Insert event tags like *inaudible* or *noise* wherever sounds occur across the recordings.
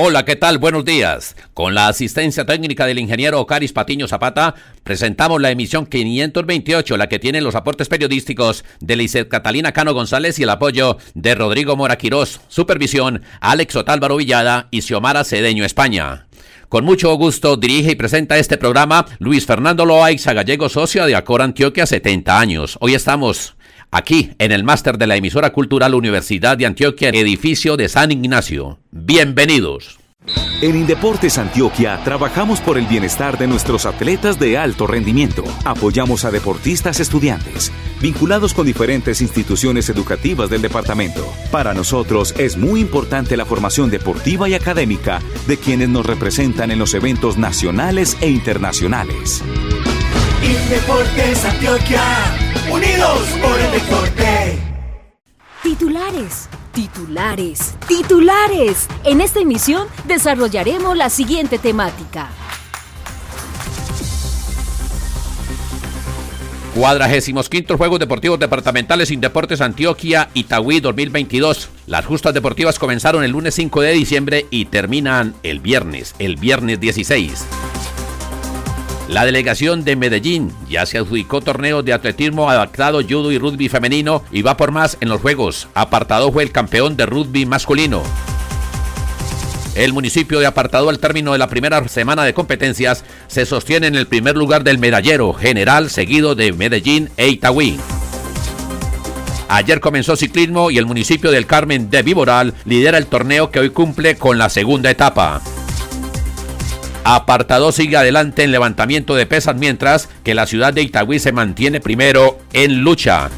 Hola, ¿qué tal? Buenos días. Con la asistencia técnica del ingeniero Ocaris Patiño Zapata, presentamos la emisión 528, la que tiene los aportes periodísticos de Lizeth Catalina Cano González y el apoyo de Rodrigo Mora Quirós, supervisión Alex Otálvaro Villada y Xiomara Cedeño España. Con mucho gusto dirige y presenta este programa Luis Fernando Loaiza Gallego, socio de Acor Antioquia, 70 años. Hoy estamos aquí en el máster de la emisora cultural Universidad de Antioquia, edificio de San Ignacio. Bienvenidos. En Indeportes Antioquia trabajamos por el bienestar de nuestros atletas de alto rendimiento. Apoyamos a deportistas estudiantes, vinculados con diferentes instituciones educativas del departamento. Para nosotros es muy importante la formación deportiva y académica de quienes nos representan en los eventos nacionales e internacionales. Indeportes Antioquia, unidos por el deporte. Titulares, titulares, titulares. En esta emisión desarrollaremos la siguiente temática. Cuadragésimos quintos Juegos Deportivos Departamentales Indeportes Antioquia Itagüí 2022. Las justas deportivas comenzaron el lunes 5 de diciembre y terminan el viernes, el viernes 16. La delegación de Medellín ya se adjudicó torneos de atletismo adaptado, judo y rugby femenino y va por más en los Juegos. Apartado fue el campeón de rugby masculino. El municipio de Apartado al término de la primera semana de competencias se sostiene en el primer lugar del medallero general seguido de Medellín e Itagüí. Ayer comenzó ciclismo y el municipio del Carmen de Viboral lidera el torneo que hoy cumple con la segunda etapa. Apartado sigue adelante en levantamiento de pesas mientras que la ciudad de Itagüí se mantiene primero en lucha.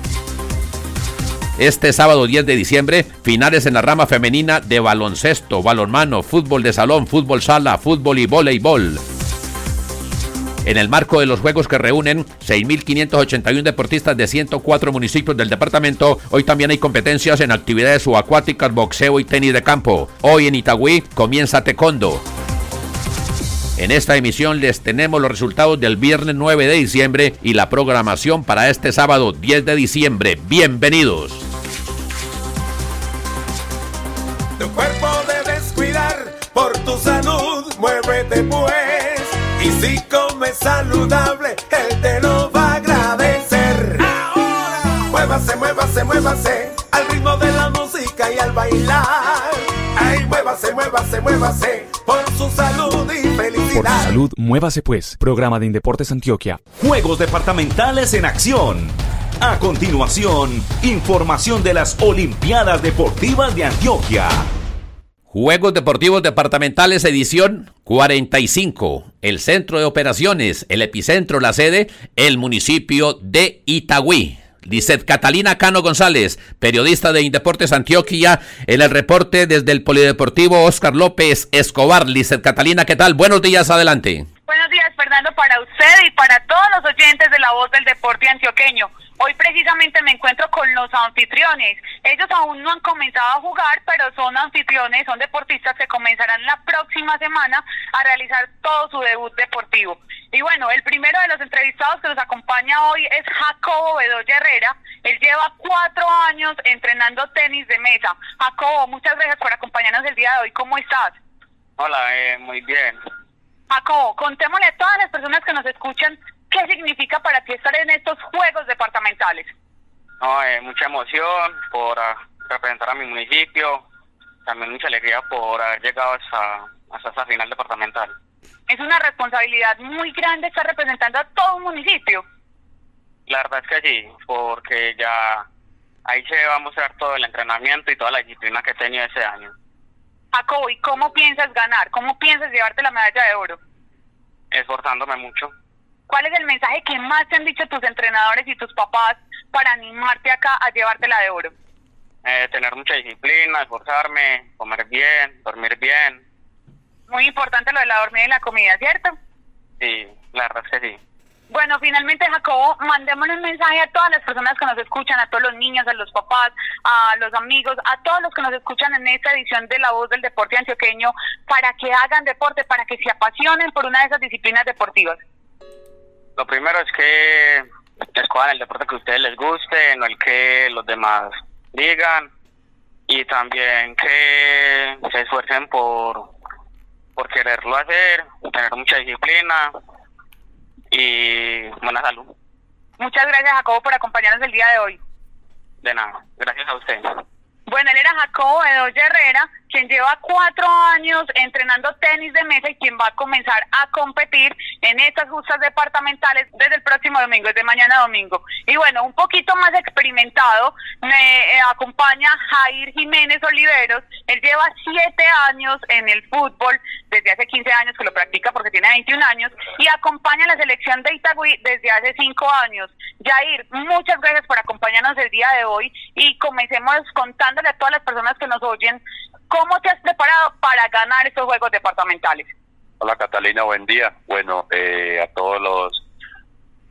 Este sábado 10 de diciembre, finales en la rama femenina de baloncesto, balonmano, fútbol de salón, fútbol sala, fútbol y voleibol. En el marco de los juegos que reúnen 6.581 deportistas de 104 municipios del departamento, hoy también hay competencias en actividades subacuáticas, boxeo y tenis de campo. Hoy en Itagüí comienza Tecondo. En esta emisión les tenemos los resultados del viernes 9 de diciembre y la programación para este sábado 10 de diciembre. Bienvenidos. Tu cuerpo debes cuidar por tu salud, muévete pues. Y si comes saludable, él te lo va a agradecer. Ahora, muévase, muévase, muévase al ritmo de la música y al bailar. Muévase, muévase, muévase por su salud y felicidad. Por tu salud, muévase pues. Programa de Indeportes Antioquia. Juegos departamentales en acción. A continuación, información de las Olimpiadas Deportivas de Antioquia. Juegos Deportivos Departamentales edición 45. El centro de operaciones, el epicentro, la sede, el municipio de Itagüí. Lizeth Catalina Cano González, periodista de Indeportes Antioquia, en el reporte desde el Polideportivo Oscar López Escobar. Lizeth Catalina, ¿qué tal? Buenos días, adelante. Buenos días, Fernando, para usted y para todos los oyentes de la voz del deporte antioqueño. Hoy precisamente me encuentro con los anfitriones. Ellos aún no han comenzado a jugar, pero son anfitriones, son deportistas que comenzarán la próxima semana a realizar todo su debut deportivo. Y bueno, el primero de los entrevistados que nos acompaña hoy es Jacobo Bedoya Herrera. Él lleva cuatro años entrenando tenis de mesa. Jacobo, muchas gracias por acompañarnos el día de hoy. ¿Cómo estás? Hola, eh, muy bien. Jacobo, contémosle a todas las personas que nos escuchan qué significa para ti estar en estos Juegos Departamentales. No, eh, mucha emoción por uh, representar a mi municipio, también mucha alegría por haber llegado hasta, hasta esta final departamental. Es una responsabilidad muy grande estar representando a todo un municipio. La verdad es que sí, porque ya ahí se va a mostrar todo el entrenamiento y toda la disciplina que he tenido ese año. Jacobo, ¿y cómo piensas ganar? ¿Cómo piensas llevarte la medalla de oro? Esforzándome mucho. ¿Cuál es el mensaje que más te han dicho tus entrenadores y tus papás para animarte acá a llevártela de oro? eh, tener mucha disciplina, esforzarme, comer bien, dormir bien. Muy importante lo de la dormida y la comida, ¿cierto? Sí, la verdad es que sí. Bueno, finalmente, Jacobo, mandémosle un mensaje a todas las personas que nos escuchan, a todos los niños, a los papás, a los amigos, a todos los que nos escuchan en esta edición de La Voz del Deporte Antioqueño, para que hagan deporte, para que se apasionen por una de esas disciplinas deportivas. Lo primero es que escojan el deporte que a ustedes les guste, no el que los demás digan, y también que se esfuercen por, por quererlo hacer, tener mucha disciplina y buena salud. Muchas gracias, Jacobo, por acompañarnos el día de hoy. De nada, gracias a usted. Bueno, él era Jacobo Edoya Herrera, quien lleva cuatro años entrenando tenis de mesa y quien va a comenzar a competir en estas justas departamentales desde el próximo domingo, desde mañana domingo. Y bueno, un poquito más experimentado, me eh, acompaña Jair Jiménez Oliveros. Él lleva siete años en el fútbol, desde hace 15 años que lo practica porque tiene 21 años, y acompaña a la selección de Itagüí desde hace cinco años. Jair, muchas gracias por acompañarnos el día de hoy y comencemos contándole a todas las personas que nos oyen ¿Cómo te has preparado para ganar estos juegos departamentales? Hola Catalina, buen día. Bueno, eh, a todos los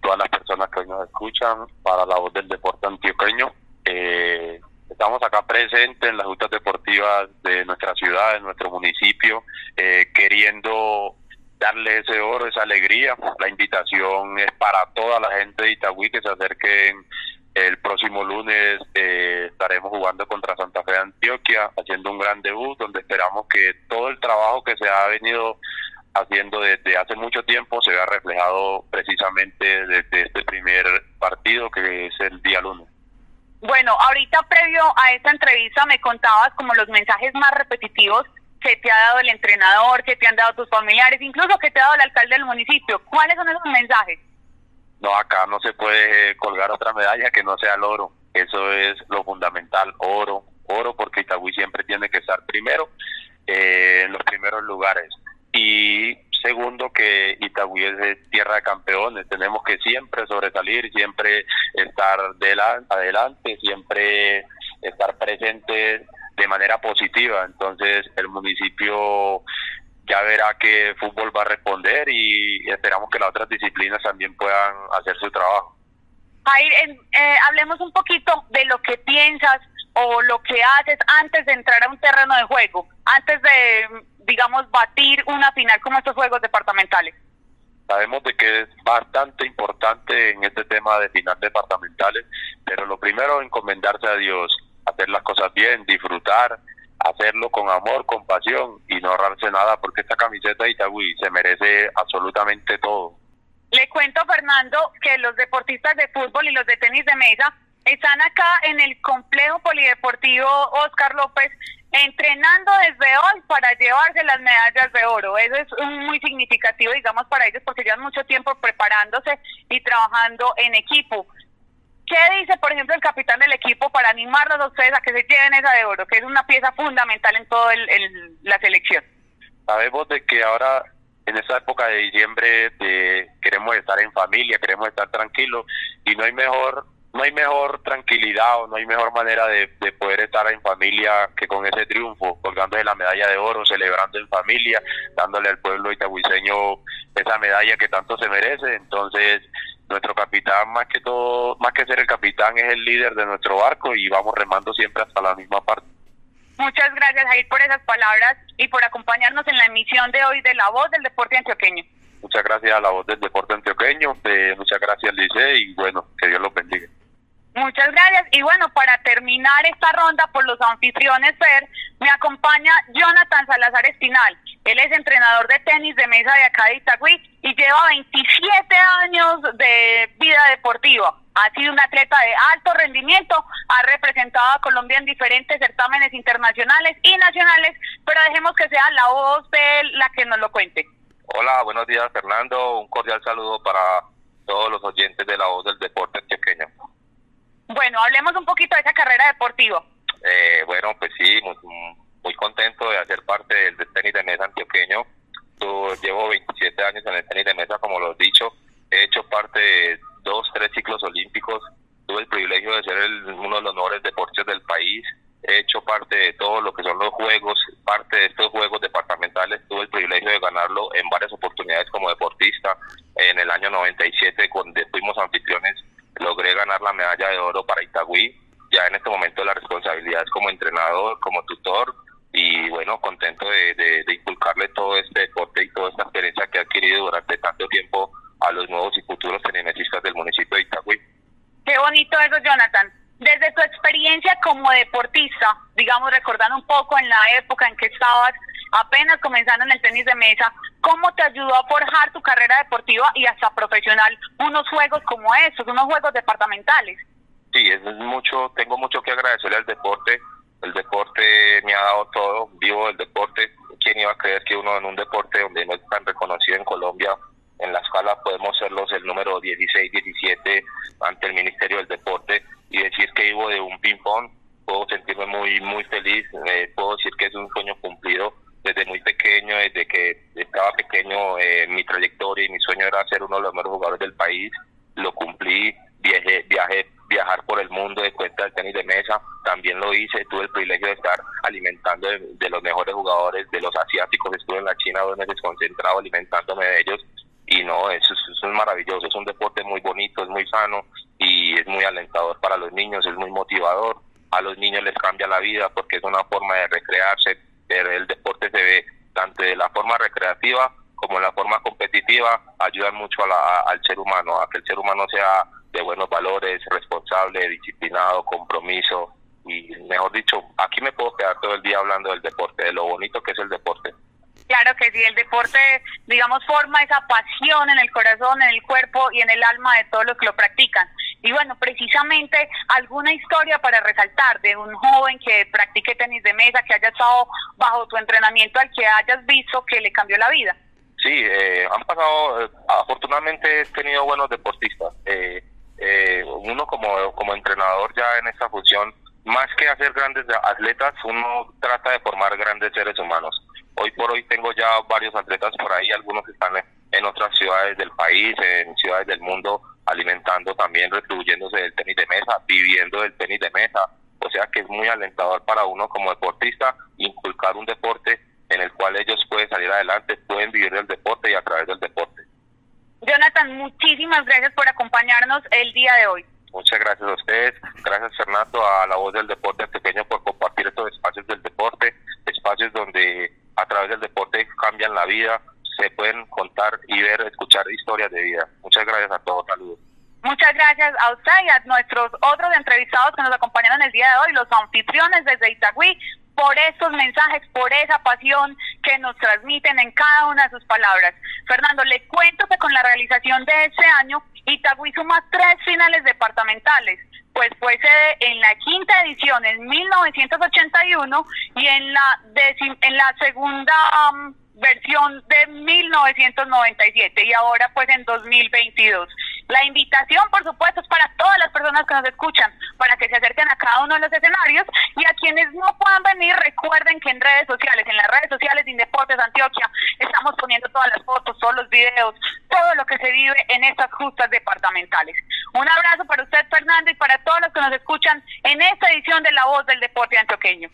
todas las personas que hoy nos escuchan para la voz del deporte antioqueño. Eh, estamos acá presentes en las justas deportivas de nuestra ciudad, de nuestro municipio, eh, queriendo darle ese oro, esa alegría. La invitación es para toda la gente de Itagüí que se acerquen el próximo lunes eh, estaremos jugando contra Santa Fe de Antioquia, haciendo un gran debut donde esperamos que todo el trabajo que se ha venido haciendo desde hace mucho tiempo se vea reflejado precisamente desde este primer partido que es el día lunes. Bueno, ahorita previo a esta entrevista me contabas como los mensajes más repetitivos que te ha dado el entrenador, que te han dado tus familiares, incluso que te ha dado el alcalde del municipio. ¿Cuáles son esos mensajes? No, acá no se puede colgar otra medalla que no sea el oro. Eso es lo fundamental, oro, oro, porque Itagüí siempre tiene que estar primero eh, en los primeros lugares. Y segundo, que Itagüí es tierra de campeones. Tenemos que siempre sobresalir, siempre estar adelante, siempre estar presentes de manera positiva. Entonces, el municipio ya verá que fútbol va a responder y esperamos que las otras disciplinas también puedan hacer su trabajo. Jair, eh, hablemos un poquito de lo que piensas o lo que haces antes de entrar a un terreno de juego, antes de, digamos, batir una final como estos juegos departamentales. Sabemos de que es bastante importante en este tema de final departamentales, pero lo primero encomendarse a Dios, hacer las cosas bien, disfrutar, hacerlo con amor, con pasión y no ahorrarse nada porque esta camiseta de Itagüí se merece absolutamente todo. Le cuento, Fernando, que los deportistas de fútbol y los de tenis de mesa están acá en el complejo polideportivo Oscar López entrenando desde hoy para llevarse las medallas de oro. Eso es muy significativo, digamos, para ellos porque llevan mucho tiempo preparándose y trabajando en equipo. ¿Qué dice, por ejemplo, el capitán del equipo para animarlos a ustedes a que se lleven esa de oro, que es una pieza fundamental en toda la selección? Sabemos de que ahora, en esta época de diciembre, queremos estar en familia, queremos estar tranquilos y no hay mejor no hay mejor tranquilidad o no hay mejor manera de, poder estar en familia que con ese triunfo, colgándose la medalla de oro, celebrando en familia, dándole al pueblo itagüiseño esa medalla que tanto se merece. Entonces, nuestro capitán más que todo, más que ser el capitán, es el líder de nuestro barco y vamos remando siempre hasta la misma parte. Muchas gracias, Jair, por esas palabras y por acompañarnos en la emisión de hoy de La Voz del Deporte Antioqueño. Muchas gracias a La Voz del Deporte Antioqueño, eh, muchas gracias, Lice, y bueno, que Dios los bendiga. Muchas gracias. Y bueno, para terminar esta ronda por los anfitriones, Fer, me acompaña Jonathan Salazar Espinal. Él es entrenador de tenis de mesa de acá de Itagüí y lleva 27 años de vida deportiva. Ha sido un atleta de alto rendimiento, ha representado a Colombia en diferentes certámenes internacionales y nacionales, pero dejemos que sea la voz de él la que nos lo cuente. Hola, buenos días Fernando, un cordial saludo para todos los oyentes de la voz del deporte chequeño. Bueno, hablemos un poquito de esa carrera deportiva. Eh, bueno, pues sí, muy, contento de hacer parte del, tenis de mesa antioqueño. Yo llevo 27 años en el tenis de mesa, como lo he dicho. He hecho parte de dos, tres ciclos olímpicos. Tuve el privilegio de ser uno de los mejores deportes del país. de todo lo que son los juegos, parte de estos juegos departamentales, tuve el privilegio de ganarlo en varias oportunidades como deportista. En el año 97, cuando fuimos anfitriones, logré ganar la medalla de oro para Itagüí. Ya en este momento la responsabilidad es como entrenador, como tutor, y bueno, contento de, de, inculcarle todo este deporte y toda esta experiencia que ha adquirido durante tanto tiempo a los nuevos y futuros tenimesistas del municipio de Itagüí. Qué bonito eso, Jonathan. Desde tu experiencia como deportista, digamos, recordando un poco en la época en que estabas apenas comenzando en el tenis de mesa, ¿cómo te ayudó a forjar tu carrera deportiva y hasta profesional unos juegos como esos, unos juegos departamentales? Sí, es mucho, tengo mucho que agradecerle al deporte. El deporte me ha dado todo, vivo el deporte. ¿Quién iba a creer que uno en un deporte donde no es tan reconocido en Colombia en la escala podemos ser los el número 16, 17 ante el Ministerio del Deporte y decir que vivo de un ping-pong, puedo sentirme muy, muy feliz, eh, puedo decir que es un sueño cumplido desde muy pequeño, desde que estaba pequeño, eh, mi trayectoria y mi sueño era ser uno de los mejores jugadores del país, lo cumplí, viajé, viajé viajar por el mundo de cuenta del tenis de mesa, también lo hice, tuve el privilegio de estar alimentando de, los mejores jugadores, de los asiáticos, estuve en la China dos meses concentrado alimentándome de ellos y no, eso, es maravilloso, es un deporte muy bonito, es muy sano y es muy alentador para los niños, es muy motivador, a los niños les cambia la vida porque es una forma de recrearse, el deporte se ve tanto de la forma recreativa como en la forma competitiva, ayudan mucho al ser humano, a que el ser humano sea de buenos valores, responsable, disciplinado, compromiso y mejor dicho, aquí me puedo quedar todo el día hablando del deporte, de lo bonito que es el deporte. Sí, el deporte, digamos, forma esa pasión en el corazón, en el cuerpo y en el alma de todos los que lo practican. Y bueno, precisamente alguna historia para resaltar de un joven que practique tenis de mesa, que haya estado bajo tu entrenamiento, al que hayas visto que le cambió la vida. Sí, eh, han pasado, eh, afortunadamente he tenido buenos deportistas. Eh, uno como, como entrenador ya en esta función, más que hacer grandes atletas, uno trata de formar grandes seres humanos Hoy por hoy tengo ya varios atletas por ahí, algunos están en otras ciudades del país, en ciudades del mundo, alimentando también, retribuyéndose del tenis de mesa, viviendo del tenis de mesa. O sea que es muy alentador para uno como deportista inculcar un deporte en el cual ellos pueden salir adelante, pueden vivir del deporte y a través del deporte. Jonathan, muchísimas gracias por acompañarnos el día de hoy. Muchas gracias a ustedes, gracias Fernando, a la voz del deporte pequeño por compartir estos espacios del deporte, espacios donde a través del deporte cambian la se pueden contar y ver, escuchar historias de vida. Muchas gracias a todos, saludos. Muchas gracias a usted y a nuestros otros entrevistados que nos acompañaron el día de hoy, los anfitriones desde Itagüí, por estos mensajes, por esa pasión que nos transmiten en cada una de sus palabras. Fernando, le cuento que con la realización de este año, Itagüí suma tres finales departamentales, pues fue sede en la quinta edición en 1981 y en la, en la segunda um, versión de 1997 y ahora pues en 2022. La invitación, por supuesto, es para todas las personas que nos escuchan, para que se acerquen a cada uno de los escenarios y a quienes no puedan venir, recuerden que en redes sociales, en las redes sociales de Indeportes Antioquia, estamos poniendo todas las fotos, todos los videos, todo lo que se vive en estas justas departamentales. Un abrazo para usted, Fernando, y para todos los que nos escuchan en esta edición de La Voz del Deporte Antioqueño.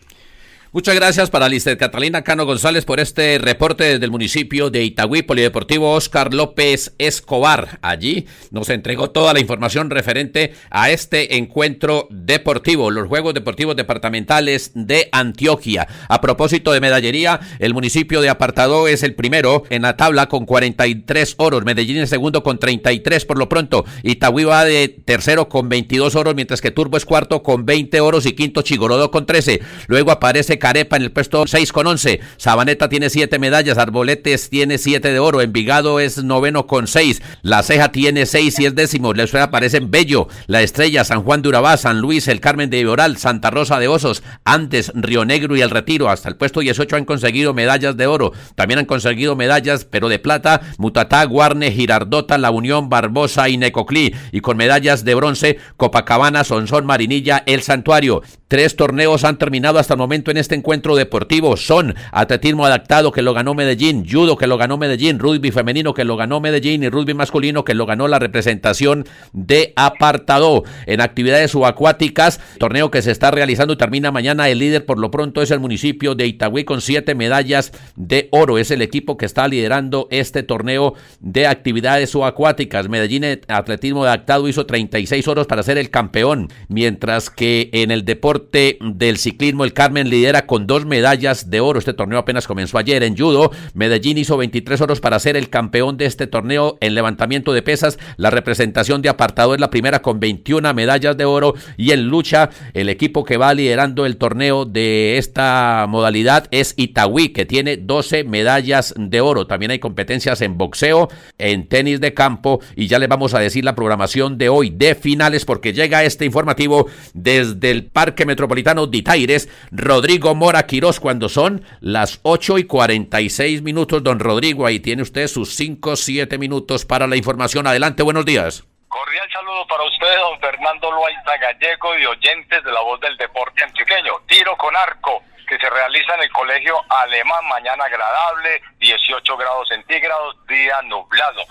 Muchas gracias para Lister Catalina Cano González por este reporte desde el municipio de Itagüí, Polideportivo Oscar López Escobar. Allí nos entregó toda la información referente a este encuentro deportivo, los Juegos Deportivos Departamentales de Antioquia. A propósito de medallería, el municipio de Apartado es el primero en la tabla con 43 oros, Medellín es segundo con 33 por lo pronto, Itagüí va de tercero con 22 oros, mientras que Turbo es cuarto con 20 oros y quinto Chigorodo con 13. Luego aparece Carepa en el puesto 6 con 11. Sabaneta tiene 7 medallas. Arboletes tiene 7 de oro. Envigado es noveno con 6. La Ceja tiene 6 y es décimo. Les aparecen Bello, La Estrella, San Juan de Urabá, San Luis, El Carmen de Iboral, Santa Rosa de Osos, Andes, Río Negro y El Retiro. Hasta el puesto 18 han conseguido medallas de oro. También han conseguido medallas, pero de plata, Mutatá, Guarne, Girardota, La Unión, Barbosa y Necoclí. Y con medallas de bronce, Copacabana, Sonsón, Marinilla, El Santuario. Tres torneos han terminado hasta el momento en este encuentro deportivo. Son atletismo adaptado que lo ganó Medellín, judo que lo ganó Medellín, rugby femenino que lo ganó Medellín y rugby masculino que lo ganó la representación de apartado. En actividades subacuáticas, torneo que se está realizando y termina mañana. El líder por lo pronto es el municipio de Itagüí con siete medallas de oro. Es el equipo que está liderando este torneo de actividades subacuáticas. Medellín Atletismo adaptado hizo 36 oros para ser el campeón, mientras que en el deporte del ciclismo el Carmen lidera con dos medallas de oro. Este torneo apenas comenzó ayer en judo. Medellín hizo 23 oros para ser el campeón de este torneo en levantamiento de pesas. La representación de apartado es la primera con 21 medallas de oro y en lucha el equipo que va liderando el torneo de esta modalidad es Itagüí que tiene 12 medallas de oro. También hay competencias en boxeo, en tenis de campo y ya les vamos a decir la programación de hoy de finales porque llega este informativo desde el Parque Metropolitano de Rodrigo Mora Quirós cuando son las 8 y 46 minutos. Don Rodrigo, ahí tiene usted sus 5, 7 minutos para la información. Adelante, buenos días. Cordial saludo para usted, don Fernando Loaiza Gallego y oyentes de la voz del deporte antioqueño. Tiro con arco que se realiza en el Colegio Alemán, mañana agradable, 18 grados centígrados, día nublado.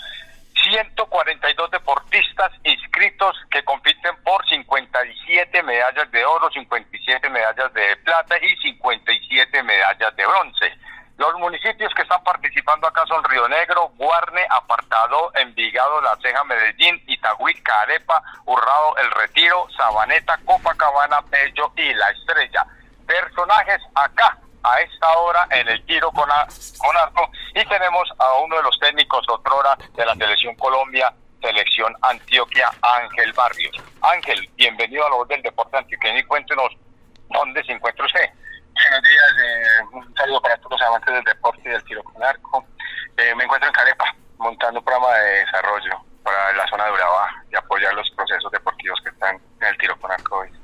142 deportistas inscritos que compiten por 57 medallas de oro, 57 medallas de plata y 57 medallas de bronce. Los municipios que están participando acá son Río Negro, Guarne, Apartado, Envigado, La Ceja, Medellín, Itagüí, Carepa, Urrado, El Retiro, Sabaneta, Copacabana, Bello y La Estrella. Personajes acá a esta hora en el tiro con, arco y tenemos a uno de los técnicos otrora de la selección Colombia, selección Antioquia, Ángel Barrios. Ángel, bienvenido a la voz del deporte antioqueño y cuéntenos dónde se encuentra usted. Buenos días, eh, un saludo para todos los amantes del deporte y del tiro con arco. Eh, me encuentro en Carepa, montando un programa de desarrollo para la zona de Urabá y apoyar los procesos deportivos que están en el tiro con arco hoy.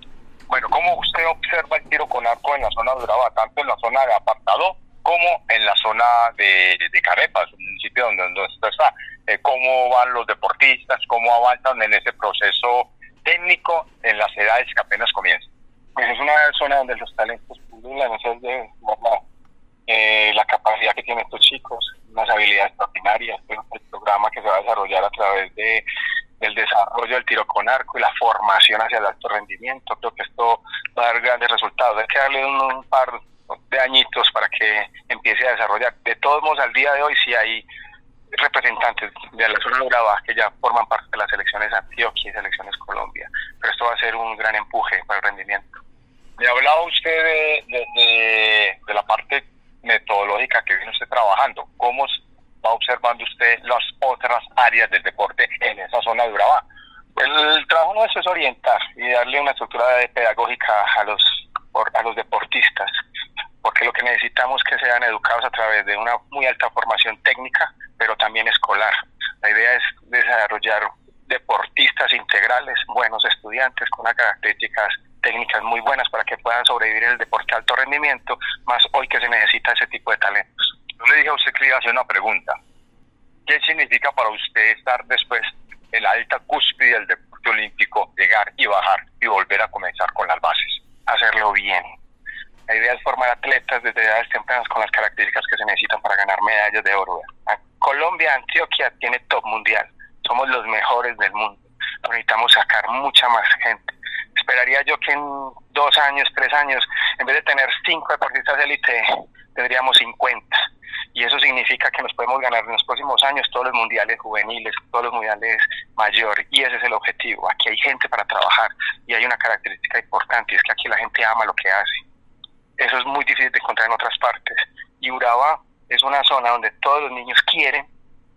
Bueno, ¿cómo usted observa el tiro con arco en la zona de Urabá, tanto en la zona de Apartado como en la zona de, de Carepa, un municipio donde, donde usted está? Eh, ¿Cómo van los deportistas? ¿Cómo avanzan en ese proceso técnico en las edades que apenas comienzan? Pues es una zona donde los talentos pululan, es de eh, la capacidad que tienen estos chicos, unas habilidades extraordinarias, el programa que se va a desarrollar a través de el desarrollo del tiro con arco y la formación hacia el alto rendimiento. Creo que esto va a dar grandes resultados. Hay que darle un, par de añitos para que empiece a desarrollar. De todos modos, al día de hoy sí hay representantes de la zona de Urabá que ya forman parte de las selecciones Antioquia y selecciones Colombia. Pero esto va a ser un gran empuje para el rendimiento. Me hablaba usted de, de, de la parte metodológica que viene usted trabajando. ¿Cómo va observando usted las otras áreas del deporte en esa zona de Urabá? El trabajo nuestro es orientar y darle una estructura pedagógica a los, a los deportistas, porque lo que necesitamos es que sean educados a través de una muy alta formación técnica, pero también escolar. La idea es desarrollar deportistas integrales, buenos estudiantes con unas características técnicas muy buenas para que puedan sobrevivir el deporte de alto rendimiento, más hoy que se necesita ese tipo de talentos. Yo le dije a usted que le iba a hacer una pregunta. ¿Qué significa para usted estar después en la alta cúspide del deporte olímpico, llegar y bajar y volver a comenzar con las bases? Hacerlo bien. La idea es formar atletas desde edades tempranas con las características que se necesitan para ganar medallas de oro. Colombia, Antioquia tiene top mundial. Somos los mejores del mundo. necesitamos sacar mucha más gente. Esperaría yo que en dos años, tres años, en vez de tener cinco deportistas de élite, tendríamos 50 y eso significa que nos podemos ganar en los próximos años todos los mundiales juveniles, todos los mundiales mayores, y ese es el objetivo. Aquí hay gente para trabajar y hay una característica importante, es que aquí la gente ama lo que hace. Eso es muy difícil de encontrar en otras partes. Y Urabá es una zona donde todos los niños quieren,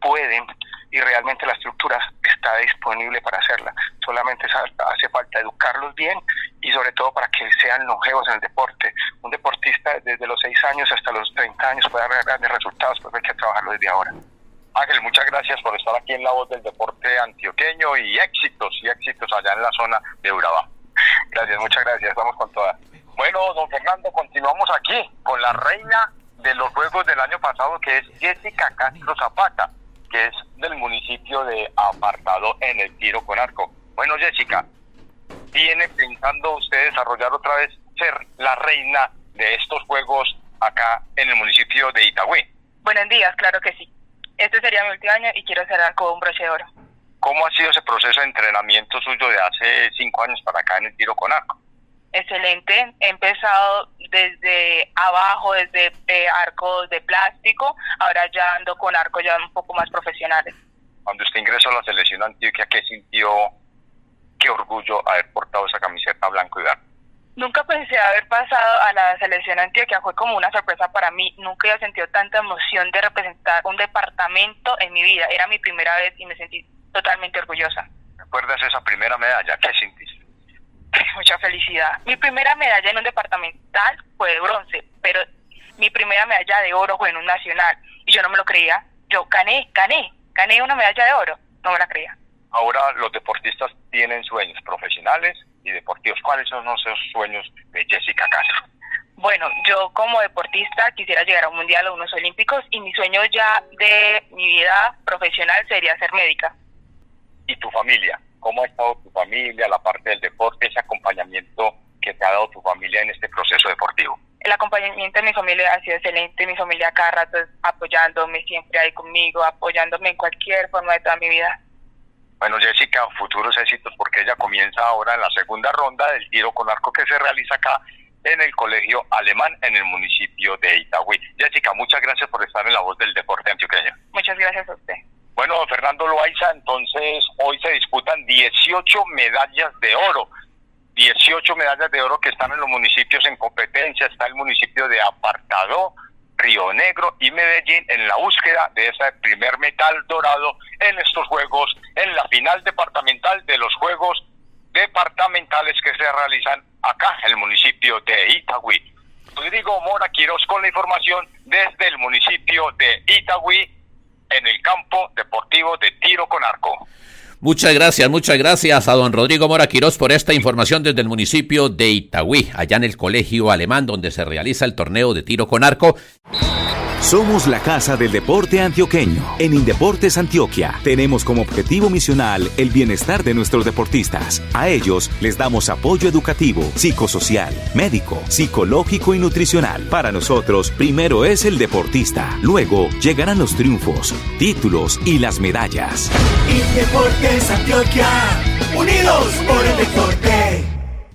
pueden, y realmente la estructura está disponible para hacerla. Solamente hace falta educarlos bien y sobre todo para que sean longevos en el deporte. Un deportista desde los 6 años hasta los 30 años puede dar grandes resultados, pero hay que trabajarlo desde ahora. Ángel, muchas gracias por estar aquí en La Voz del Deporte Antioqueño y éxitos y éxitos allá en la zona de Urabá. Gracias, muchas gracias, vamos con todas. Bueno, don Fernando, continuamos aquí con la reina de los Juegos del año pasado, que es Jessica Castro Zapata que es del municipio de Apartado en el tiro con arco. Bueno, Jessica, ¿tiene pensando usted desarrollar otra vez ser la reina de estos juegos acá en el municipio de Itagüí. Buenos días, claro que sí. Este sería mi último año y quiero cerrar con un broche de oro. ¿Cómo ha sido ese proceso de entrenamiento suyo de hace cinco años para acá en el tiro con arco? Excelente. He empezado desde abajo, desde eh, arcos de plástico. Ahora ya ando con arcos ya un poco más profesionales. Cuando usted ingresó a la selección Antioquia, ¿qué sintió? ¿Qué orgullo haber portado esa camiseta blanco y verde? Nunca pensé haber pasado a la selección Antioquia, fue como una sorpresa para mí. Nunca había sentido tanta emoción de representar un departamento en mi vida. Era mi primera vez y me sentí totalmente orgullosa. ¿Recuerdas esa primera medalla? ¿Qué sentiste? *laughs* Mucha felicidad. Mi primera medalla en un departamental fue de bronce, pero mi primera medalla de oro fue en un nacional y yo no me lo creía. Yo gané, gané, gané una medalla de oro. No me la creía. Ahora los deportistas tienen sueños profesionales y deportivos. ¿Cuáles son esos sueños de Jessica Castro? Bueno, yo como deportista quisiera llegar a un mundial o unos olímpicos y mi sueño ya de mi vida profesional sería ser médica. ¿Y tu familia? ¿Cómo ha estado tu familia, la parte del deporte, tu familia en este proceso deportivo? El acompañamiento de mi familia ha sido excelente, mi familia cada rato apoyándome, siempre ahí conmigo, apoyándome en cualquier forma de toda mi vida. Bueno, Jessica, futuros éxitos porque ella comienza ahora en la segunda ronda del tiro con arco que se realiza acá en el Colegio Alemán en el municipio de Itagüí. Jessica, muchas gracias por estar en la voz del deporte antioqueño. Muchas gracias a usted. Bueno, Fernando Loaiza, entonces hoy se disputan 18 medallas de oro. 18 medallas de oro que están en los municipios en competencia. Está el municipio de Apartado, Río Negro y Medellín en la búsqueda de ese primer metal dorado en estos Juegos, en la final departamental de los Juegos departamentales que se realizan acá en el municipio de Itagüí. Rodrigo Mora Quiroz con la información desde el municipio de Itagüí en el campo deportivo de tiro con arco. Muchas gracias, muchas gracias a don Rodrigo Mora Quirós por esta información desde el municipio de Itagüí, allá en el colegio alemán donde se realiza el torneo de tiro con arco. Somos la Casa del Deporte Antioqueño. En Indeportes Antioquia tenemos como objetivo misional el bienestar de nuestros deportistas. A ellos les damos apoyo educativo, psicosocial, médico, psicológico y nutricional. Para nosotros, primero es el deportista. Luego llegarán los triunfos, títulos y las medallas. Indeportes Antioquia, unidos por el deporte.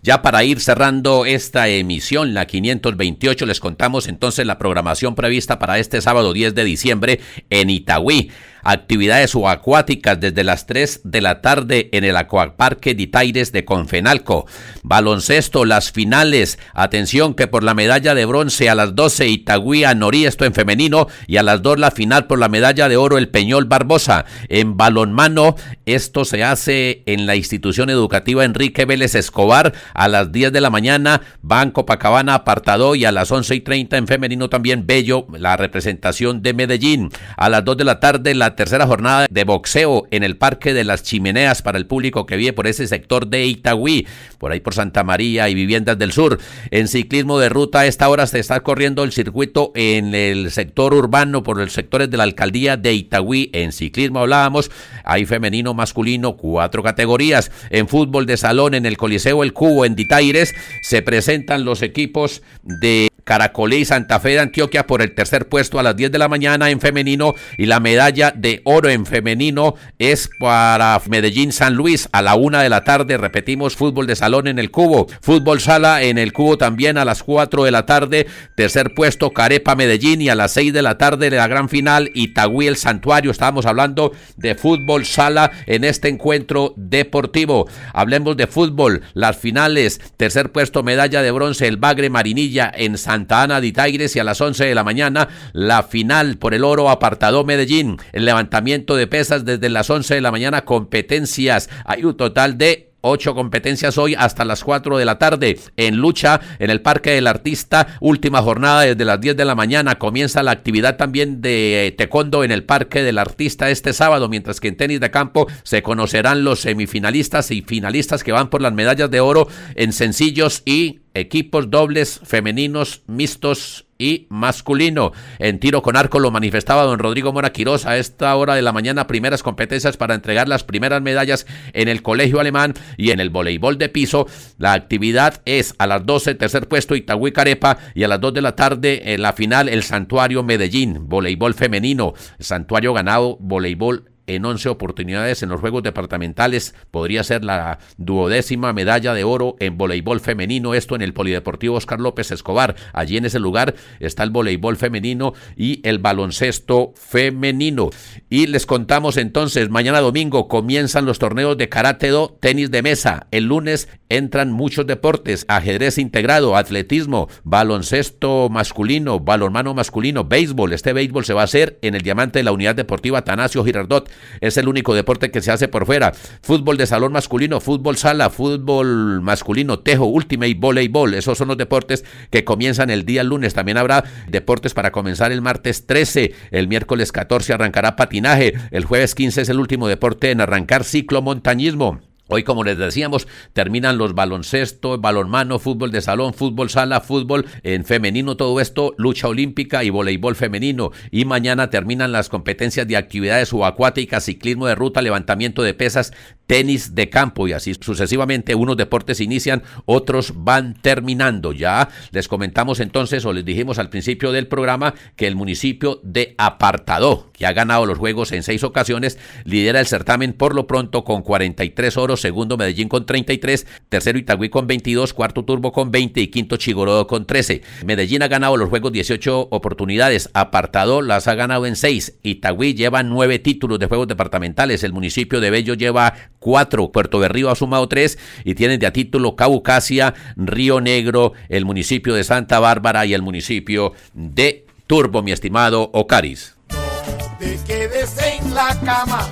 Ya para ir cerrando esta emisión, la 528, les contamos entonces la programación prevista para este sábado 10 de diciembre en Itagüí actividades acuáticas desde las 3 de la tarde en el Acuaparque de Itaires de Confenalco. Baloncesto, las finales. Atención que por la medalla de bronce a las 12 Itagüí Norí, esto en femenino, y a las 2 la final por la medalla de oro el Peñol Barbosa. En balonmano, esto se hace en la institución educativa Enrique Vélez Escobar a las 10 de la mañana, Banco Pacabana apartado y a las 11 y 30 en femenino también Bello, la representación de Medellín. A las 2 de la tarde la tercera jornada de boxeo en el Parque de las Chimeneas para el público que vive por ese sector de Itagüí, por ahí por Santa María y Viviendas del Sur. En ciclismo de ruta a esta hora se está corriendo el circuito en el sector urbano por los sectores de la alcaldía de Itagüí. En ciclismo hablábamos, hay femenino, masculino, cuatro categorías. En fútbol de salón en el Coliseo El Cubo en Ditaires se presentan los equipos de Caracolé y Santa Fe de Antioquia por el tercer puesto a las 10 de la mañana en femenino y la medalla de oro en femenino es para Medellín San Luis a la una de la tarde. Repetimos, fútbol de salón en el cubo, fútbol sala en el cubo también a las 4 de la tarde. Tercer puesto Carepa Medellín y a las 6 de la tarde la gran final Itagüí el Santuario. Estábamos hablando de fútbol sala en este encuentro deportivo. Hablemos de fútbol, las finales, tercer puesto medalla de bronce el Bagre Marinilla en San Santa Ana de Tigres y a las 11 de la mañana la final por el oro apartado Medellín. El levantamiento de pesas desde las 11 de la mañana, competencias. Hay un total de Ocho competencias hoy hasta las 4 de la tarde. En lucha en el Parque del Artista, última jornada desde las 10 de la mañana. Comienza la actividad también de taekwondo en el Parque del Artista este sábado, mientras que en tenis de campo se conocerán los semifinalistas y finalistas que van por las medallas de oro en sencillos y equipos dobles femeninos, mixtos y masculino. En tiro con arco lo manifestaba don Rodrigo Mora Quiroz a esta hora de la mañana, primeras competencias para entregar las primeras medallas en el colegio alemán y en el voleibol de piso. La actividad es a las 12, tercer puesto Itagüí Carepa y a las 2 de la tarde en la final el Santuario Medellín, voleibol femenino, Santuario ganado, voleibol en 11 oportunidades en los Juegos Departamentales. Podría ser la duodécima medalla de oro en voleibol femenino. Esto en el Polideportivo Oscar López Escobar. Allí en ese lugar está el voleibol femenino y el baloncesto femenino. Y les contamos entonces, mañana domingo comienzan los torneos de karate do, tenis de mesa. El lunes entran muchos deportes, ajedrez integrado, atletismo, baloncesto masculino, balonmano masculino, béisbol. Este béisbol se va a hacer en el diamante de la Unidad Deportiva Tanasio Girardot es el único deporte que se hace por fuera. Fútbol de salón masculino, fútbol sala, fútbol masculino, tejo, ultimate, voleibol. Esos son los deportes que comienzan el día lunes. También habrá deportes para comenzar el martes 13. El miércoles 14 arrancará patinaje. El jueves 15 es el último deporte en arrancar ciclomontañismo. Hoy, como les decíamos, terminan los baloncesto, balonmano, fútbol de salón, fútbol sala, fútbol en femenino, todo esto, lucha olímpica y voleibol femenino. Y mañana terminan las competencias de actividades subacuáticas, ciclismo de ruta, levantamiento de pesas, tenis de campo y así sucesivamente. Unos deportes inician, otros van terminando. Ya les comentamos entonces o les dijimos al principio del programa que el municipio de Apartadó, que ha ganado los Juegos en seis ocasiones, lidera el certamen por lo pronto con 43 oros, segundo Medellín con 33, tercero Itagüí con 22, cuarto Turbo con 20 y quinto Chigorodo con 13. Medellín ha ganado los Juegos 18 oportunidades, Apartadó las ha ganado en seis, Itagüí lleva nueve títulos de Juegos departamentales, el municipio de Bello lleva cuatro, Puerto Berrío ha sumado tres y tienen de a título Caucasia, Río Negro, el municipio de Santa Bárbara y el municipio de Turbo, mi estimado Ocaris. No te quedes en la cama,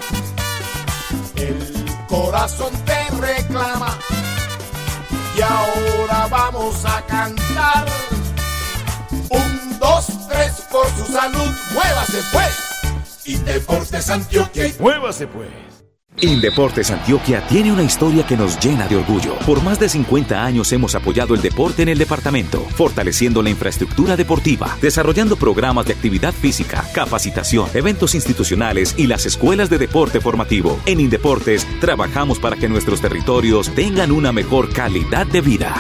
corazón te reclama y ahora vamos a cantar. Un, dos, tres, por su salud, muévase pues. Y Deportes Antioquia, muévase pues. Indeportes Antioquia tiene una historia que nos llena de orgullo. Por más de 50 años hemos apoyado el deporte en el departamento, fortaleciendo la infraestructura deportiva, desarrollando programas de actividad física, capacitación, eventos institucionales y las escuelas de deporte formativo. En Indeportes trabajamos para que nuestros territorios tengan una mejor calidad de vida.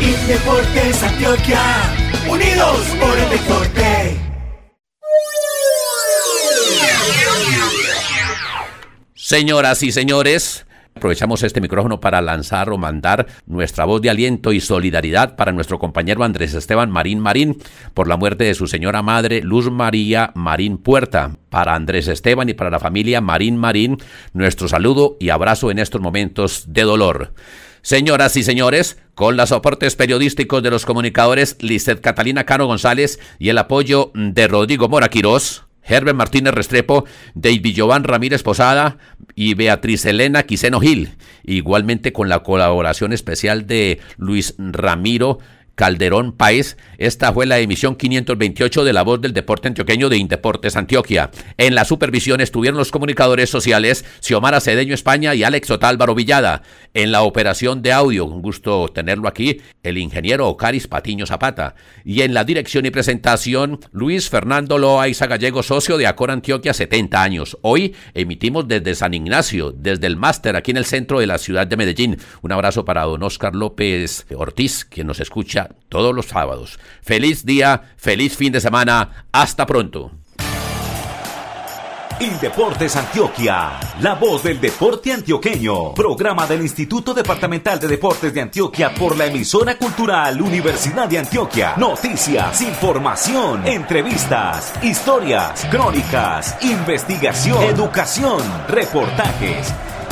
Indeportes Antioquia, unidos por el deporte. Señoras y señores, aprovechamos este micrófono para lanzar o mandar nuestra voz de aliento y solidaridad para nuestro compañero Andrés Esteban Marín Marín por la muerte de su señora madre Luz María Marín Puerta. Para Andrés Esteban y para la familia Marín Marín, nuestro saludo y abrazo en estos momentos de dolor. Señoras y señores, con los soportes periodísticos de los comunicadores Lizeth Catalina Cano González y el apoyo de Rodrigo Mora Quirós, Herbert Martínez Restrepo, David Jovan Ramírez Posada y Beatriz Elena Quiseno Gil. Igualmente con la colaboración especial de Luis Ramiro Calderón Paez. Esta fue la emisión 528 de La Voz del Deporte Antioqueño de Indeportes Antioquia. En la supervisión estuvieron los comunicadores sociales Xiomara Cedeño España y Alex Otálvaro Villada. En la operación de audio, un gusto tenerlo aquí, el ingeniero Ocaris Patiño Zapata. Y en la dirección y presentación, Luis Fernando Loaiza Gallego, socio de Acor Antioquia, 70 años. Hoy emitimos desde San Ignacio, desde el máster aquí en el centro de la ciudad de Medellín. Un abrazo para don Oscar López Ortiz, quien nos escucha todos los sábados. Feliz día, feliz fin de semana. Hasta pronto. Indeportes Antioquia, la voz del deporte antioqueño. Programa del Instituto Departamental de Deportes de Antioquia por la emisora cultural Universidad de Antioquia. Noticias, información, entrevistas, historias, crónicas, investigación, educación, reportajes